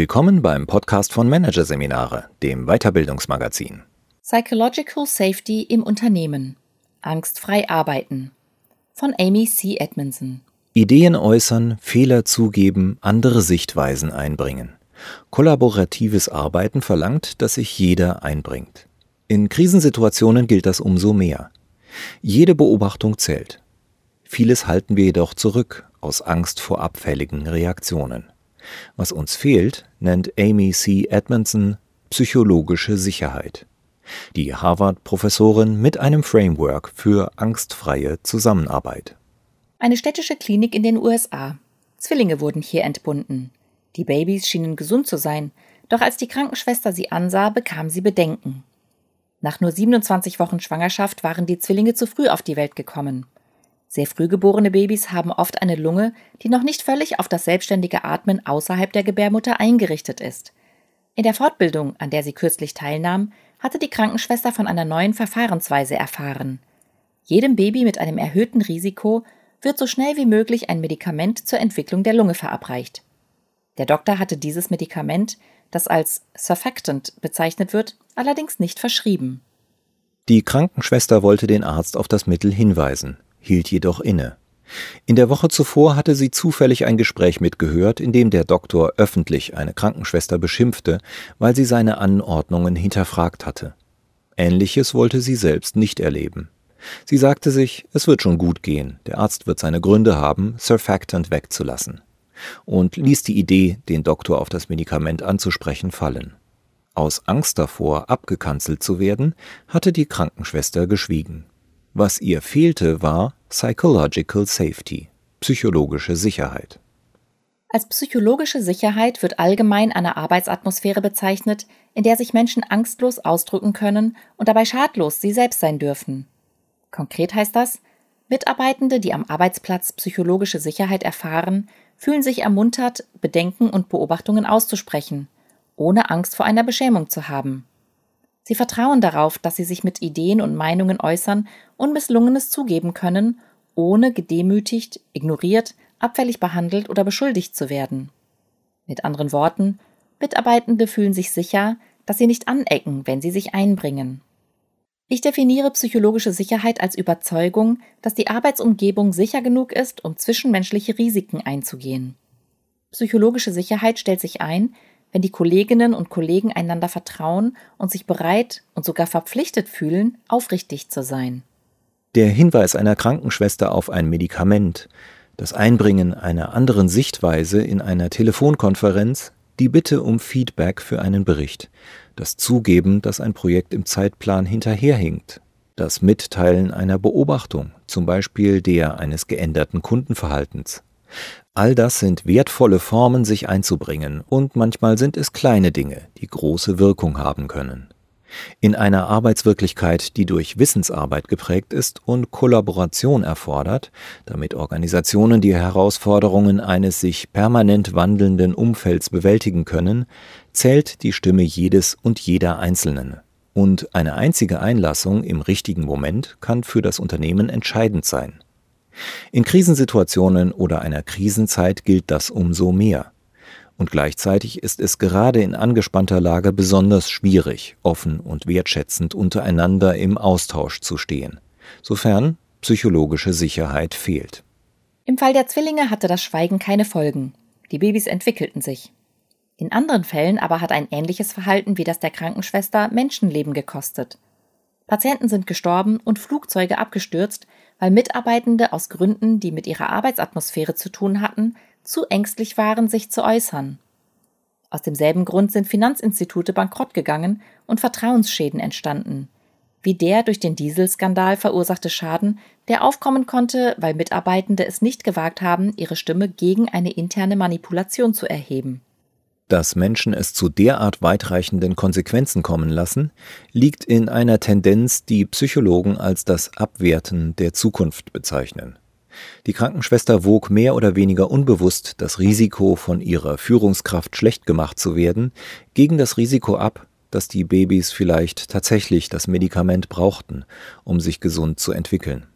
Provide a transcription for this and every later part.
Willkommen beim Podcast von Managerseminare, dem Weiterbildungsmagazin. Psychological Safety im Unternehmen. Angstfrei arbeiten. Von Amy C. Edmondson. Ideen äußern, Fehler zugeben, andere Sichtweisen einbringen. Kollaboratives Arbeiten verlangt, dass sich jeder einbringt. In Krisensituationen gilt das umso mehr. Jede Beobachtung zählt. Vieles halten wir jedoch zurück aus Angst vor abfälligen Reaktionen. Was uns fehlt, nennt Amy C. Edmondson psychologische Sicherheit. Die Harvard-Professorin mit einem Framework für angstfreie Zusammenarbeit. Eine städtische Klinik in den USA. Zwillinge wurden hier entbunden. Die Babys schienen gesund zu sein, doch als die Krankenschwester sie ansah, bekam sie Bedenken. Nach nur 27 Wochen Schwangerschaft waren die Zwillinge zu früh auf die Welt gekommen. Sehr früh geborene Babys haben oft eine Lunge, die noch nicht völlig auf das selbstständige Atmen außerhalb der Gebärmutter eingerichtet ist. In der Fortbildung, an der sie kürzlich teilnahm, hatte die Krankenschwester von einer neuen Verfahrensweise erfahren. Jedem Baby mit einem erhöhten Risiko wird so schnell wie möglich ein Medikament zur Entwicklung der Lunge verabreicht. Der Doktor hatte dieses Medikament, das als Surfactant bezeichnet wird, allerdings nicht verschrieben. Die Krankenschwester wollte den Arzt auf das Mittel hinweisen hielt jedoch inne. In der Woche zuvor hatte sie zufällig ein Gespräch mitgehört, in dem der Doktor öffentlich eine Krankenschwester beschimpfte, weil sie seine Anordnungen hinterfragt hatte. Ähnliches wollte sie selbst nicht erleben. Sie sagte sich, es wird schon gut gehen, der Arzt wird seine Gründe haben, Surfactant wegzulassen, und ließ die Idee, den Doktor auf das Medikament anzusprechen, fallen. Aus Angst davor, abgekanzelt zu werden, hatte die Krankenschwester geschwiegen. Was ihr fehlte, war Psychological Safety, psychologische Sicherheit. Als psychologische Sicherheit wird allgemein eine Arbeitsatmosphäre bezeichnet, in der sich Menschen angstlos ausdrücken können und dabei schadlos sie selbst sein dürfen. Konkret heißt das, Mitarbeitende, die am Arbeitsplatz psychologische Sicherheit erfahren, fühlen sich ermuntert, Bedenken und Beobachtungen auszusprechen, ohne Angst vor einer Beschämung zu haben. Sie vertrauen darauf, dass sie sich mit Ideen und Meinungen äußern und Misslungenes zugeben können, ohne gedemütigt, ignoriert, abfällig behandelt oder beschuldigt zu werden. Mit anderen Worten, Mitarbeitende fühlen sich sicher, dass sie nicht anecken, wenn sie sich einbringen. Ich definiere psychologische Sicherheit als Überzeugung, dass die Arbeitsumgebung sicher genug ist, um zwischenmenschliche Risiken einzugehen. Psychologische Sicherheit stellt sich ein, wenn die Kolleginnen und Kollegen einander vertrauen und sich bereit und sogar verpflichtet fühlen, aufrichtig zu sein. Der Hinweis einer Krankenschwester auf ein Medikament, das Einbringen einer anderen Sichtweise in einer Telefonkonferenz, die Bitte um Feedback für einen Bericht, das Zugeben, dass ein Projekt im Zeitplan hinterherhinkt, das Mitteilen einer Beobachtung, zum Beispiel der eines geänderten Kundenverhaltens, All das sind wertvolle Formen, sich einzubringen, und manchmal sind es kleine Dinge, die große Wirkung haben können. In einer Arbeitswirklichkeit, die durch Wissensarbeit geprägt ist und Kollaboration erfordert, damit Organisationen die Herausforderungen eines sich permanent wandelnden Umfelds bewältigen können, zählt die Stimme jedes und jeder Einzelnen. Und eine einzige Einlassung im richtigen Moment kann für das Unternehmen entscheidend sein. In Krisensituationen oder einer Krisenzeit gilt das umso mehr. Und gleichzeitig ist es gerade in angespannter Lage besonders schwierig, offen und wertschätzend untereinander im Austausch zu stehen, sofern psychologische Sicherheit fehlt. Im Fall der Zwillinge hatte das Schweigen keine Folgen. Die Babys entwickelten sich. In anderen Fällen aber hat ein ähnliches Verhalten wie das der Krankenschwester Menschenleben gekostet. Patienten sind gestorben und Flugzeuge abgestürzt, weil Mitarbeitende aus Gründen, die mit ihrer Arbeitsatmosphäre zu tun hatten, zu ängstlich waren, sich zu äußern. Aus demselben Grund sind Finanzinstitute bankrott gegangen und Vertrauensschäden entstanden, wie der durch den Dieselskandal verursachte Schaden, der aufkommen konnte, weil Mitarbeitende es nicht gewagt haben, ihre Stimme gegen eine interne Manipulation zu erheben. Dass Menschen es zu derart weitreichenden Konsequenzen kommen lassen, liegt in einer Tendenz, die Psychologen als das Abwerten der Zukunft bezeichnen. Die Krankenschwester wog mehr oder weniger unbewusst das Risiko, von ihrer Führungskraft schlecht gemacht zu werden, gegen das Risiko ab, dass die Babys vielleicht tatsächlich das Medikament brauchten, um sich gesund zu entwickeln.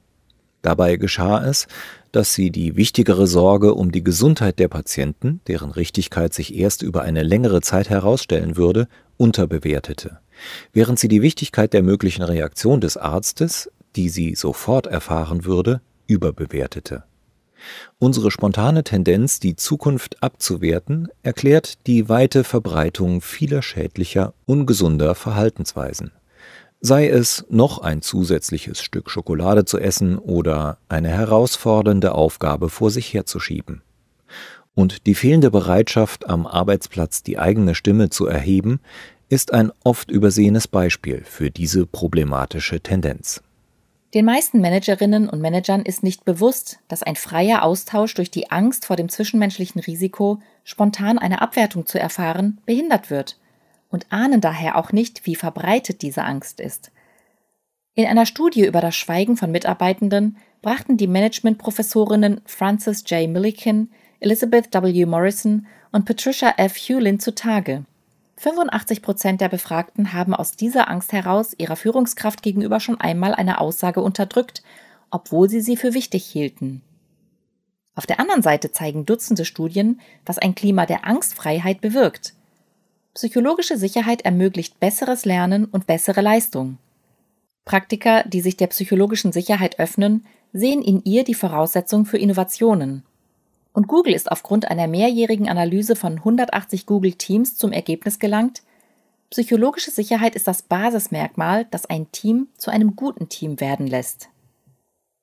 Dabei geschah es, dass sie die wichtigere Sorge um die Gesundheit der Patienten, deren Richtigkeit sich erst über eine längere Zeit herausstellen würde, unterbewertete, während sie die Wichtigkeit der möglichen Reaktion des Arztes, die sie sofort erfahren würde, überbewertete. Unsere spontane Tendenz, die Zukunft abzuwerten, erklärt die weite Verbreitung vieler schädlicher, ungesunder Verhaltensweisen sei es noch ein zusätzliches Stück Schokolade zu essen oder eine herausfordernde Aufgabe vor sich herzuschieben. Und die fehlende Bereitschaft, am Arbeitsplatz die eigene Stimme zu erheben, ist ein oft übersehenes Beispiel für diese problematische Tendenz. Den meisten Managerinnen und Managern ist nicht bewusst, dass ein freier Austausch durch die Angst vor dem zwischenmenschlichen Risiko, spontan eine Abwertung zu erfahren, behindert wird und ahnen daher auch nicht, wie verbreitet diese Angst ist. In einer Studie über das Schweigen von Mitarbeitenden brachten die Managementprofessorinnen Frances J. Milliken, Elizabeth W. Morrison und Patricia F. Hewlin zutage. 85 Prozent der Befragten haben aus dieser Angst heraus ihrer Führungskraft gegenüber schon einmal eine Aussage unterdrückt, obwohl sie sie für wichtig hielten. Auf der anderen Seite zeigen Dutzende Studien, was ein Klima der Angstfreiheit bewirkt. Psychologische Sicherheit ermöglicht besseres Lernen und bessere Leistung. Praktiker, die sich der psychologischen Sicherheit öffnen, sehen in ihr die Voraussetzung für Innovationen. Und Google ist aufgrund einer mehrjährigen Analyse von 180 Google Teams zum Ergebnis gelangt, psychologische Sicherheit ist das Basismerkmal, das ein Team zu einem guten Team werden lässt.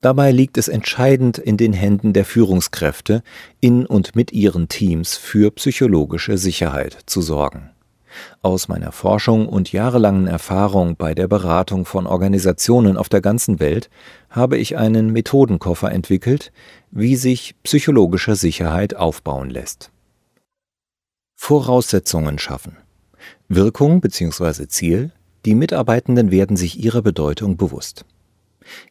Dabei liegt es entscheidend in den Händen der Führungskräfte, in und mit ihren Teams für psychologische Sicherheit zu sorgen. Aus meiner Forschung und jahrelangen Erfahrung bei der Beratung von Organisationen auf der ganzen Welt habe ich einen Methodenkoffer entwickelt, wie sich psychologische Sicherheit aufbauen lässt. Voraussetzungen schaffen. Wirkung bzw. Ziel. Die Mitarbeitenden werden sich ihrer Bedeutung bewusst.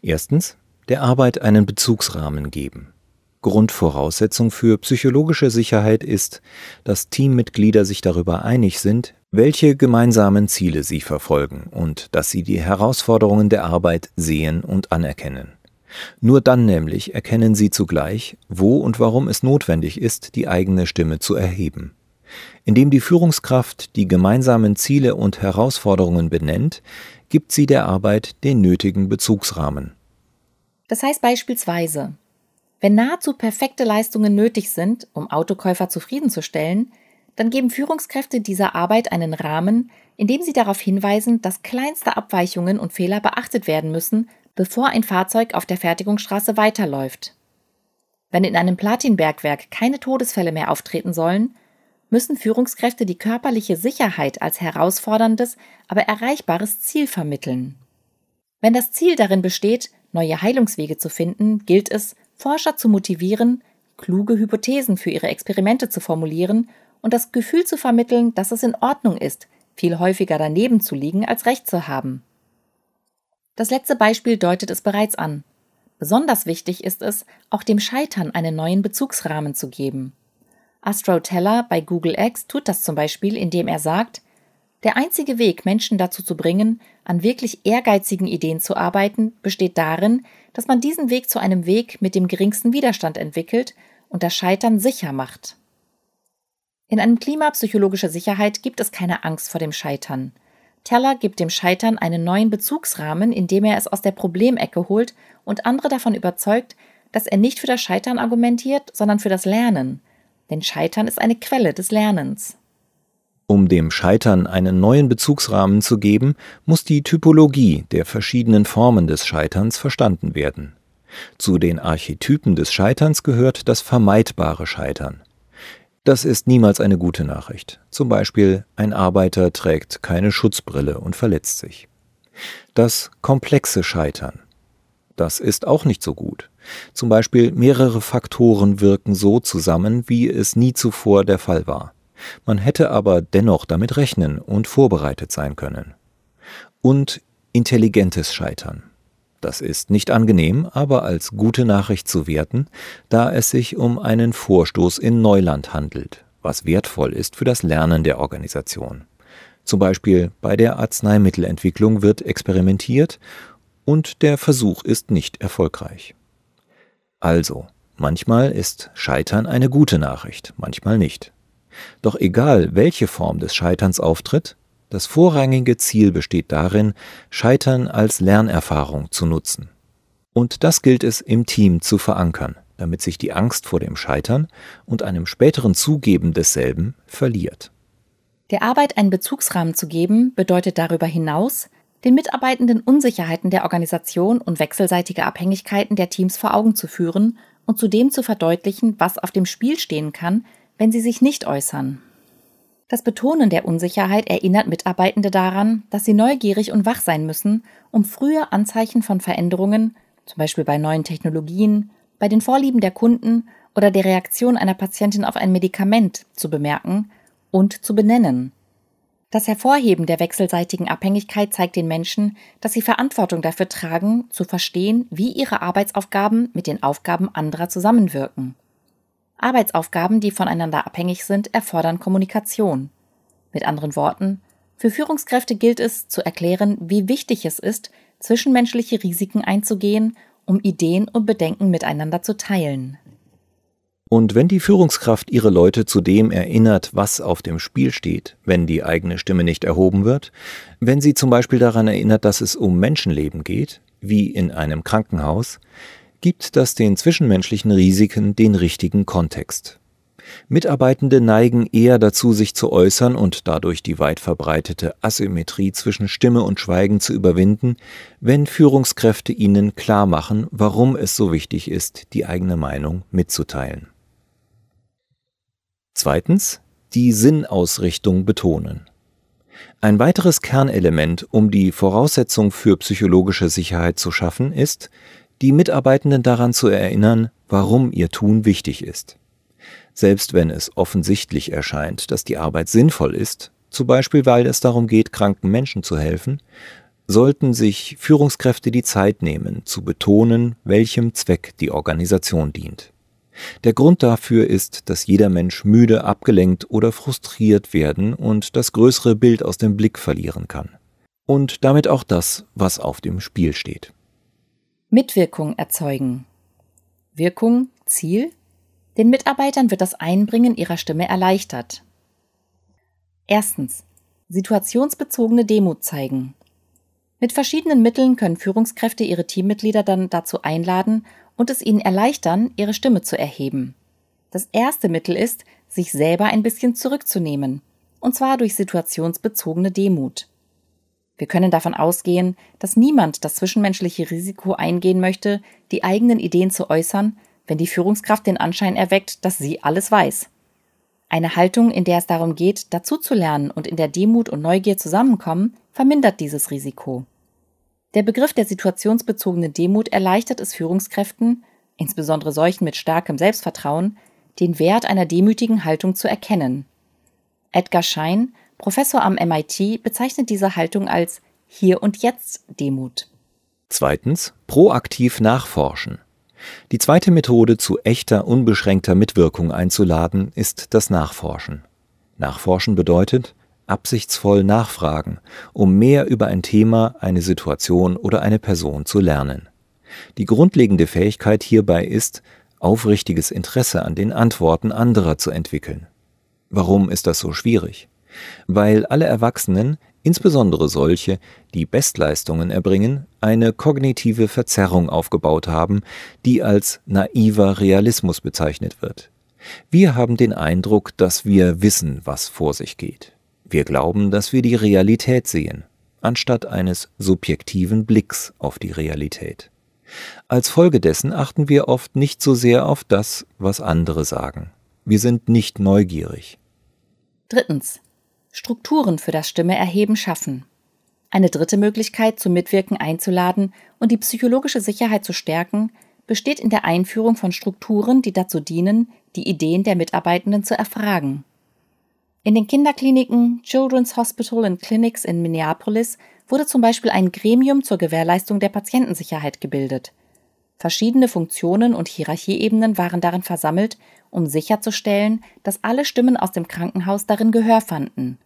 Erstens. Der Arbeit einen Bezugsrahmen geben. Grundvoraussetzung für psychologische Sicherheit ist, dass Teammitglieder sich darüber einig sind, welche gemeinsamen Ziele sie verfolgen und dass sie die Herausforderungen der Arbeit sehen und anerkennen. Nur dann nämlich erkennen sie zugleich, wo und warum es notwendig ist, die eigene Stimme zu erheben. Indem die Führungskraft die gemeinsamen Ziele und Herausforderungen benennt, gibt sie der Arbeit den nötigen Bezugsrahmen. Das heißt beispielsweise, wenn nahezu perfekte Leistungen nötig sind, um Autokäufer zufriedenzustellen, dann geben Führungskräfte dieser Arbeit einen Rahmen, in dem sie darauf hinweisen, dass kleinste Abweichungen und Fehler beachtet werden müssen, bevor ein Fahrzeug auf der Fertigungsstraße weiterläuft. Wenn in einem Platinbergwerk keine Todesfälle mehr auftreten sollen, müssen Führungskräfte die körperliche Sicherheit als herausforderndes, aber erreichbares Ziel vermitteln. Wenn das Ziel darin besteht, neue Heilungswege zu finden, gilt es, Forscher zu motivieren, kluge Hypothesen für ihre Experimente zu formulieren und das Gefühl zu vermitteln, dass es in Ordnung ist, viel häufiger daneben zu liegen, als recht zu haben. Das letzte Beispiel deutet es bereits an. Besonders wichtig ist es, auch dem Scheitern einen neuen Bezugsrahmen zu geben. Astro Teller bei Google X tut das zum Beispiel, indem er sagt, der einzige Weg, Menschen dazu zu bringen, an wirklich ehrgeizigen Ideen zu arbeiten, besteht darin, dass man diesen Weg zu einem Weg mit dem geringsten Widerstand entwickelt und das Scheitern sicher macht. In einem Klima psychologischer Sicherheit gibt es keine Angst vor dem Scheitern. Teller gibt dem Scheitern einen neuen Bezugsrahmen, indem er es aus der Problemecke holt und andere davon überzeugt, dass er nicht für das Scheitern argumentiert, sondern für das Lernen. Denn Scheitern ist eine Quelle des Lernens. Um dem Scheitern einen neuen Bezugsrahmen zu geben, muss die Typologie der verschiedenen Formen des Scheiterns verstanden werden. Zu den Archetypen des Scheiterns gehört das vermeidbare Scheitern. Das ist niemals eine gute Nachricht. Zum Beispiel ein Arbeiter trägt keine Schutzbrille und verletzt sich. Das komplexe Scheitern. Das ist auch nicht so gut. Zum Beispiel mehrere Faktoren wirken so zusammen, wie es nie zuvor der Fall war. Man hätte aber dennoch damit rechnen und vorbereitet sein können. Und intelligentes Scheitern. Das ist nicht angenehm, aber als gute Nachricht zu werten, da es sich um einen Vorstoß in Neuland handelt, was wertvoll ist für das Lernen der Organisation. Zum Beispiel bei der Arzneimittelentwicklung wird experimentiert und der Versuch ist nicht erfolgreich. Also, manchmal ist Scheitern eine gute Nachricht, manchmal nicht. Doch egal, welche Form des Scheiterns auftritt, das vorrangige Ziel besteht darin, Scheitern als Lernerfahrung zu nutzen. Und das gilt es im Team zu verankern, damit sich die Angst vor dem Scheitern und einem späteren Zugeben desselben verliert. Der Arbeit einen Bezugsrahmen zu geben, bedeutet darüber hinaus, den Mitarbeitenden Unsicherheiten der Organisation und wechselseitige Abhängigkeiten der Teams vor Augen zu führen und zudem zu verdeutlichen, was auf dem Spiel stehen kann, wenn sie sich nicht äußern. Das Betonen der Unsicherheit erinnert Mitarbeitende daran, dass sie neugierig und wach sein müssen, um frühe Anzeichen von Veränderungen, zum Beispiel bei neuen Technologien, bei den Vorlieben der Kunden oder der Reaktion einer Patientin auf ein Medikament zu bemerken und zu benennen. Das Hervorheben der wechselseitigen Abhängigkeit zeigt den Menschen, dass sie Verantwortung dafür tragen, zu verstehen, wie ihre Arbeitsaufgaben mit den Aufgaben anderer zusammenwirken. Arbeitsaufgaben, die voneinander abhängig sind, erfordern Kommunikation. Mit anderen Worten, für Führungskräfte gilt es zu erklären, wie wichtig es ist, zwischenmenschliche Risiken einzugehen, um Ideen und Bedenken miteinander zu teilen. Und wenn die Führungskraft ihre Leute zu dem erinnert, was auf dem Spiel steht, wenn die eigene Stimme nicht erhoben wird, wenn sie zum Beispiel daran erinnert, dass es um Menschenleben geht, wie in einem Krankenhaus, gibt das den zwischenmenschlichen Risiken den richtigen Kontext. Mitarbeitende neigen eher dazu, sich zu äußern und dadurch die weit verbreitete Asymmetrie zwischen Stimme und Schweigen zu überwinden, wenn Führungskräfte ihnen klar machen, warum es so wichtig ist, die eigene Meinung mitzuteilen. Zweitens, die Sinnausrichtung betonen. Ein weiteres Kernelement, um die Voraussetzung für psychologische Sicherheit zu schaffen, ist, die Mitarbeitenden daran zu erinnern, warum ihr Tun wichtig ist. Selbst wenn es offensichtlich erscheint, dass die Arbeit sinnvoll ist, zum Beispiel weil es darum geht, kranken Menschen zu helfen, sollten sich Führungskräfte die Zeit nehmen, zu betonen, welchem Zweck die Organisation dient. Der Grund dafür ist, dass jeder Mensch müde, abgelenkt oder frustriert werden und das größere Bild aus dem Blick verlieren kann. Und damit auch das, was auf dem Spiel steht. Mitwirkung erzeugen. Wirkung, Ziel? Den Mitarbeitern wird das Einbringen ihrer Stimme erleichtert. Erstens. Situationsbezogene Demut zeigen. Mit verschiedenen Mitteln können Führungskräfte ihre Teammitglieder dann dazu einladen und es ihnen erleichtern, ihre Stimme zu erheben. Das erste Mittel ist, sich selber ein bisschen zurückzunehmen, und zwar durch situationsbezogene Demut. Wir können davon ausgehen, dass niemand das zwischenmenschliche Risiko eingehen möchte, die eigenen Ideen zu äußern, wenn die Führungskraft den Anschein erweckt, dass sie alles weiß. Eine Haltung, in der es darum geht, dazuzulernen und in der Demut und Neugier zusammenkommen, vermindert dieses Risiko. Der Begriff der situationsbezogenen Demut erleichtert es Führungskräften, insbesondere solchen mit starkem Selbstvertrauen, den Wert einer demütigen Haltung zu erkennen. Edgar Schein Professor am MIT bezeichnet diese Haltung als Hier und Jetzt Demut. Zweitens, proaktiv nachforschen. Die zweite Methode, zu echter, unbeschränkter Mitwirkung einzuladen, ist das Nachforschen. Nachforschen bedeutet, absichtsvoll nachfragen, um mehr über ein Thema, eine Situation oder eine Person zu lernen. Die grundlegende Fähigkeit hierbei ist, aufrichtiges Interesse an den Antworten anderer zu entwickeln. Warum ist das so schwierig? Weil alle Erwachsenen, insbesondere solche, die Bestleistungen erbringen, eine kognitive Verzerrung aufgebaut haben, die als naiver Realismus bezeichnet wird. Wir haben den Eindruck, dass wir wissen, was vor sich geht. Wir glauben, dass wir die Realität sehen, anstatt eines subjektiven Blicks auf die Realität. Als Folge dessen achten wir oft nicht so sehr auf das, was andere sagen. Wir sind nicht neugierig. Drittens. Strukturen für das Stimmeerheben schaffen. Eine dritte Möglichkeit, zum Mitwirken einzuladen und die psychologische Sicherheit zu stärken, besteht in der Einführung von Strukturen, die dazu dienen, die Ideen der Mitarbeitenden zu erfragen. In den Kinderkliniken Children's Hospital and Clinics in Minneapolis wurde zum Beispiel ein Gremium zur Gewährleistung der Patientensicherheit gebildet. Verschiedene Funktionen und Hierarchieebenen waren darin versammelt, um sicherzustellen, dass alle Stimmen aus dem Krankenhaus darin Gehör fanden.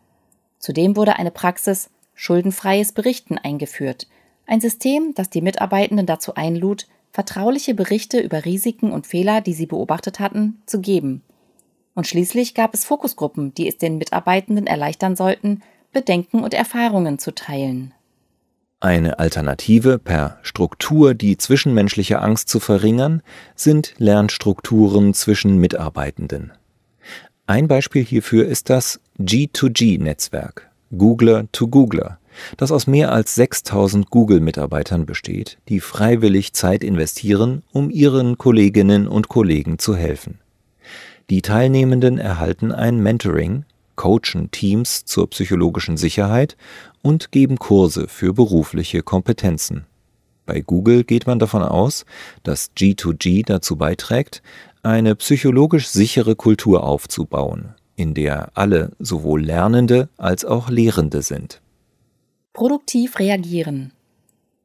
Zudem wurde eine Praxis schuldenfreies Berichten eingeführt, ein System, das die Mitarbeitenden dazu einlud, vertrauliche Berichte über Risiken und Fehler, die sie beobachtet hatten, zu geben. Und schließlich gab es Fokusgruppen, die es den Mitarbeitenden erleichtern sollten, Bedenken und Erfahrungen zu teilen. Eine Alternative, per Struktur die zwischenmenschliche Angst zu verringern, sind Lernstrukturen zwischen Mitarbeitenden. Ein Beispiel hierfür ist das G2G-Netzwerk, Googler to Googler, das aus mehr als 6000 Google-Mitarbeitern besteht, die freiwillig Zeit investieren, um ihren Kolleginnen und Kollegen zu helfen. Die Teilnehmenden erhalten ein Mentoring, coachen Teams zur psychologischen Sicherheit und geben Kurse für berufliche Kompetenzen. Bei Google geht man davon aus, dass G2G dazu beiträgt, eine psychologisch sichere Kultur aufzubauen, in der alle sowohl Lernende als auch Lehrende sind. Produktiv reagieren.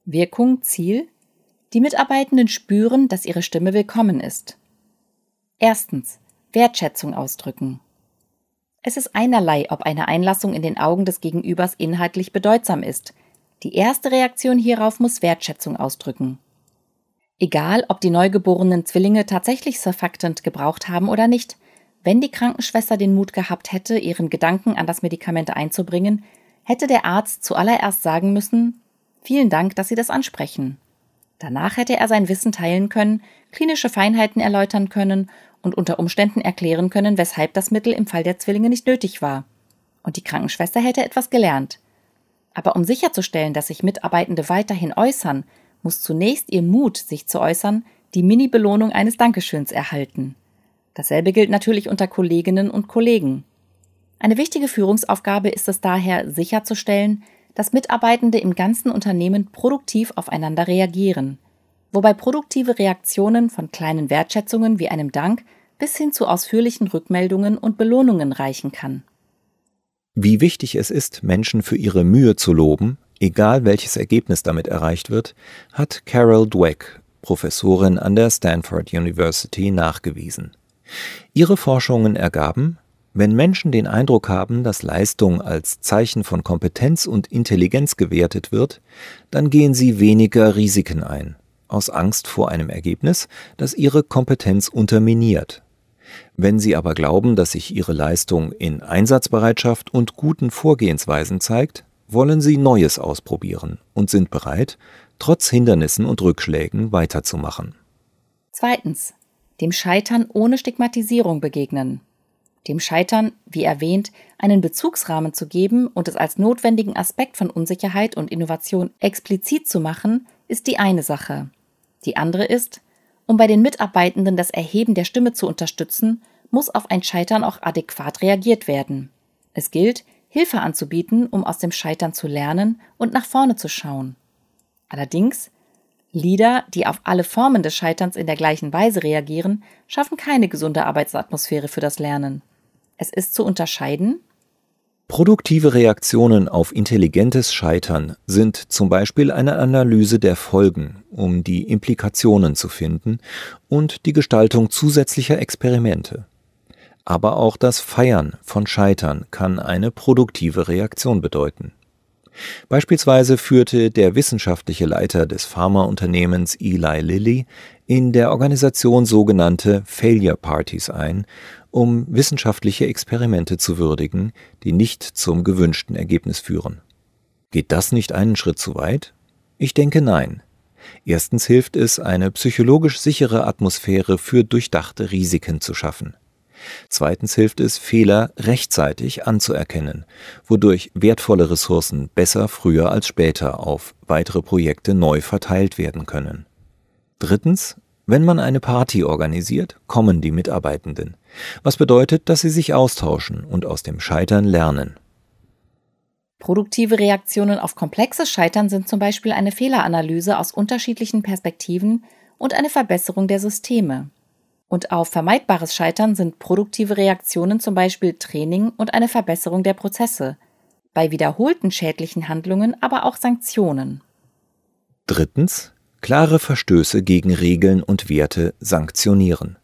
Wirkung, Ziel. Die Mitarbeitenden spüren, dass ihre Stimme willkommen ist. Erstens. Wertschätzung ausdrücken. Es ist einerlei, ob eine Einlassung in den Augen des Gegenübers inhaltlich bedeutsam ist. Die erste Reaktion hierauf muss Wertschätzung ausdrücken. Egal, ob die neugeborenen Zwillinge tatsächlich Surfactant gebraucht haben oder nicht, wenn die Krankenschwester den Mut gehabt hätte, ihren Gedanken an das Medikament einzubringen, hätte der Arzt zuallererst sagen müssen, vielen Dank, dass Sie das ansprechen. Danach hätte er sein Wissen teilen können, klinische Feinheiten erläutern können und unter Umständen erklären können, weshalb das Mittel im Fall der Zwillinge nicht nötig war. Und die Krankenschwester hätte etwas gelernt. Aber um sicherzustellen, dass sich Mitarbeitende weiterhin äußern, muss zunächst ihr Mut, sich zu äußern, die Mini-Belohnung eines Dankeschöns erhalten. Dasselbe gilt natürlich unter Kolleginnen und Kollegen. Eine wichtige Führungsaufgabe ist es daher, sicherzustellen, dass Mitarbeitende im ganzen Unternehmen produktiv aufeinander reagieren, wobei produktive Reaktionen von kleinen Wertschätzungen wie einem Dank bis hin zu ausführlichen Rückmeldungen und Belohnungen reichen kann. Wie wichtig es ist, Menschen für ihre Mühe zu loben, egal welches Ergebnis damit erreicht wird, hat Carol Dweck, Professorin an der Stanford University, nachgewiesen. Ihre Forschungen ergaben, wenn Menschen den Eindruck haben, dass Leistung als Zeichen von Kompetenz und Intelligenz gewertet wird, dann gehen sie weniger Risiken ein, aus Angst vor einem Ergebnis, das ihre Kompetenz unterminiert. Wenn Sie aber glauben, dass sich Ihre Leistung in Einsatzbereitschaft und guten Vorgehensweisen zeigt, wollen Sie Neues ausprobieren und sind bereit, trotz Hindernissen und Rückschlägen weiterzumachen. Zweitens. Dem Scheitern ohne Stigmatisierung begegnen. Dem Scheitern, wie erwähnt, einen Bezugsrahmen zu geben und es als notwendigen Aspekt von Unsicherheit und Innovation explizit zu machen, ist die eine Sache. Die andere ist, um bei den Mitarbeitenden das Erheben der Stimme zu unterstützen, muss auf ein Scheitern auch adäquat reagiert werden. Es gilt, Hilfe anzubieten, um aus dem Scheitern zu lernen und nach vorne zu schauen. Allerdings, Leader, die auf alle Formen des Scheiterns in der gleichen Weise reagieren, schaffen keine gesunde Arbeitsatmosphäre für das Lernen. Es ist zu unterscheiden, Produktive Reaktionen auf intelligentes Scheitern sind zum Beispiel eine Analyse der Folgen, um die Implikationen zu finden, und die Gestaltung zusätzlicher Experimente. Aber auch das Feiern von Scheitern kann eine produktive Reaktion bedeuten. Beispielsweise führte der wissenschaftliche Leiter des Pharmaunternehmens Eli Lilly in der Organisation sogenannte Failure Parties ein, um wissenschaftliche Experimente zu würdigen, die nicht zum gewünschten Ergebnis führen. Geht das nicht einen Schritt zu weit? Ich denke nein. Erstens hilft es, eine psychologisch sichere Atmosphäre für durchdachte Risiken zu schaffen. Zweitens hilft es, Fehler rechtzeitig anzuerkennen, wodurch wertvolle Ressourcen besser früher als später auf weitere Projekte neu verteilt werden können. Drittens, wenn man eine Party organisiert, kommen die Mitarbeitenden, was bedeutet, dass sie sich austauschen und aus dem Scheitern lernen. Produktive Reaktionen auf komplexes Scheitern sind zum Beispiel eine Fehleranalyse aus unterschiedlichen Perspektiven und eine Verbesserung der Systeme. Und auf vermeidbares Scheitern sind produktive Reaktionen zum Beispiel Training und eine Verbesserung der Prozesse, bei wiederholten schädlichen Handlungen aber auch Sanktionen. Drittens, klare Verstöße gegen Regeln und Werte sanktionieren.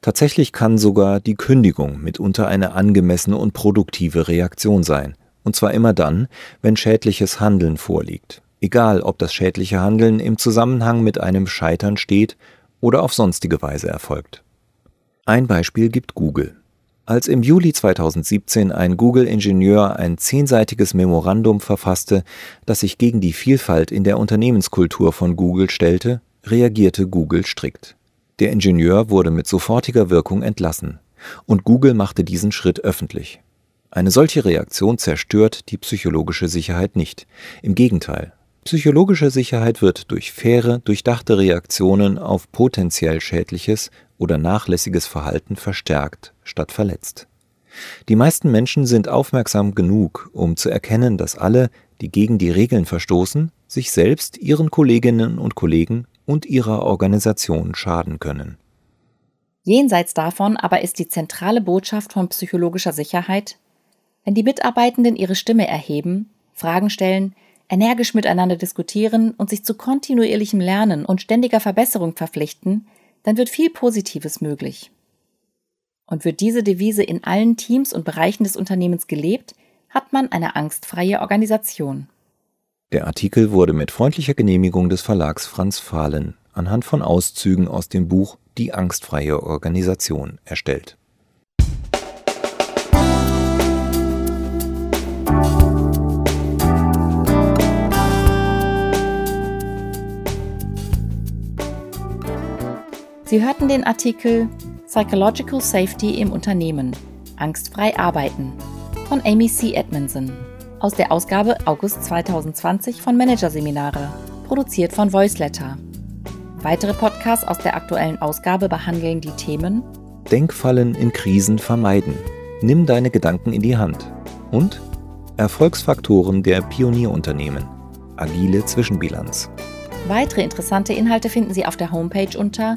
Tatsächlich kann sogar die Kündigung mitunter eine angemessene und produktive Reaktion sein, und zwar immer dann, wenn schädliches Handeln vorliegt, egal ob das schädliche Handeln im Zusammenhang mit einem Scheitern steht oder auf sonstige Weise erfolgt. Ein Beispiel gibt Google. Als im Juli 2017 ein Google-Ingenieur ein zehnseitiges Memorandum verfasste, das sich gegen die Vielfalt in der Unternehmenskultur von Google stellte, reagierte Google strikt. Der Ingenieur wurde mit sofortiger Wirkung entlassen, und Google machte diesen Schritt öffentlich. Eine solche Reaktion zerstört die psychologische Sicherheit nicht. Im Gegenteil, Psychologische Sicherheit wird durch faire, durchdachte Reaktionen auf potenziell schädliches oder nachlässiges Verhalten verstärkt statt verletzt. Die meisten Menschen sind aufmerksam genug, um zu erkennen, dass alle, die gegen die Regeln verstoßen, sich selbst, ihren Kolleginnen und Kollegen und ihrer Organisation schaden können. Jenseits davon aber ist die zentrale Botschaft von psychologischer Sicherheit, wenn die Mitarbeitenden ihre Stimme erheben, Fragen stellen, energisch miteinander diskutieren und sich zu kontinuierlichem Lernen und ständiger Verbesserung verpflichten, dann wird viel Positives möglich. Und wird diese Devise in allen Teams und Bereichen des Unternehmens gelebt, hat man eine angstfreie Organisation. Der Artikel wurde mit freundlicher Genehmigung des Verlags Franz Fahlen anhand von Auszügen aus dem Buch Die angstfreie Organisation erstellt. Sie hörten den Artikel Psychological Safety im Unternehmen. Angstfrei arbeiten von Amy C. Edmondson aus der Ausgabe August 2020 von Managerseminare, produziert von Voiceletter. Weitere Podcasts aus der aktuellen Ausgabe behandeln die Themen Denkfallen in Krisen vermeiden. Nimm deine Gedanken in die Hand. Und Erfolgsfaktoren der Pionierunternehmen. Agile Zwischenbilanz. Weitere interessante Inhalte finden Sie auf der Homepage unter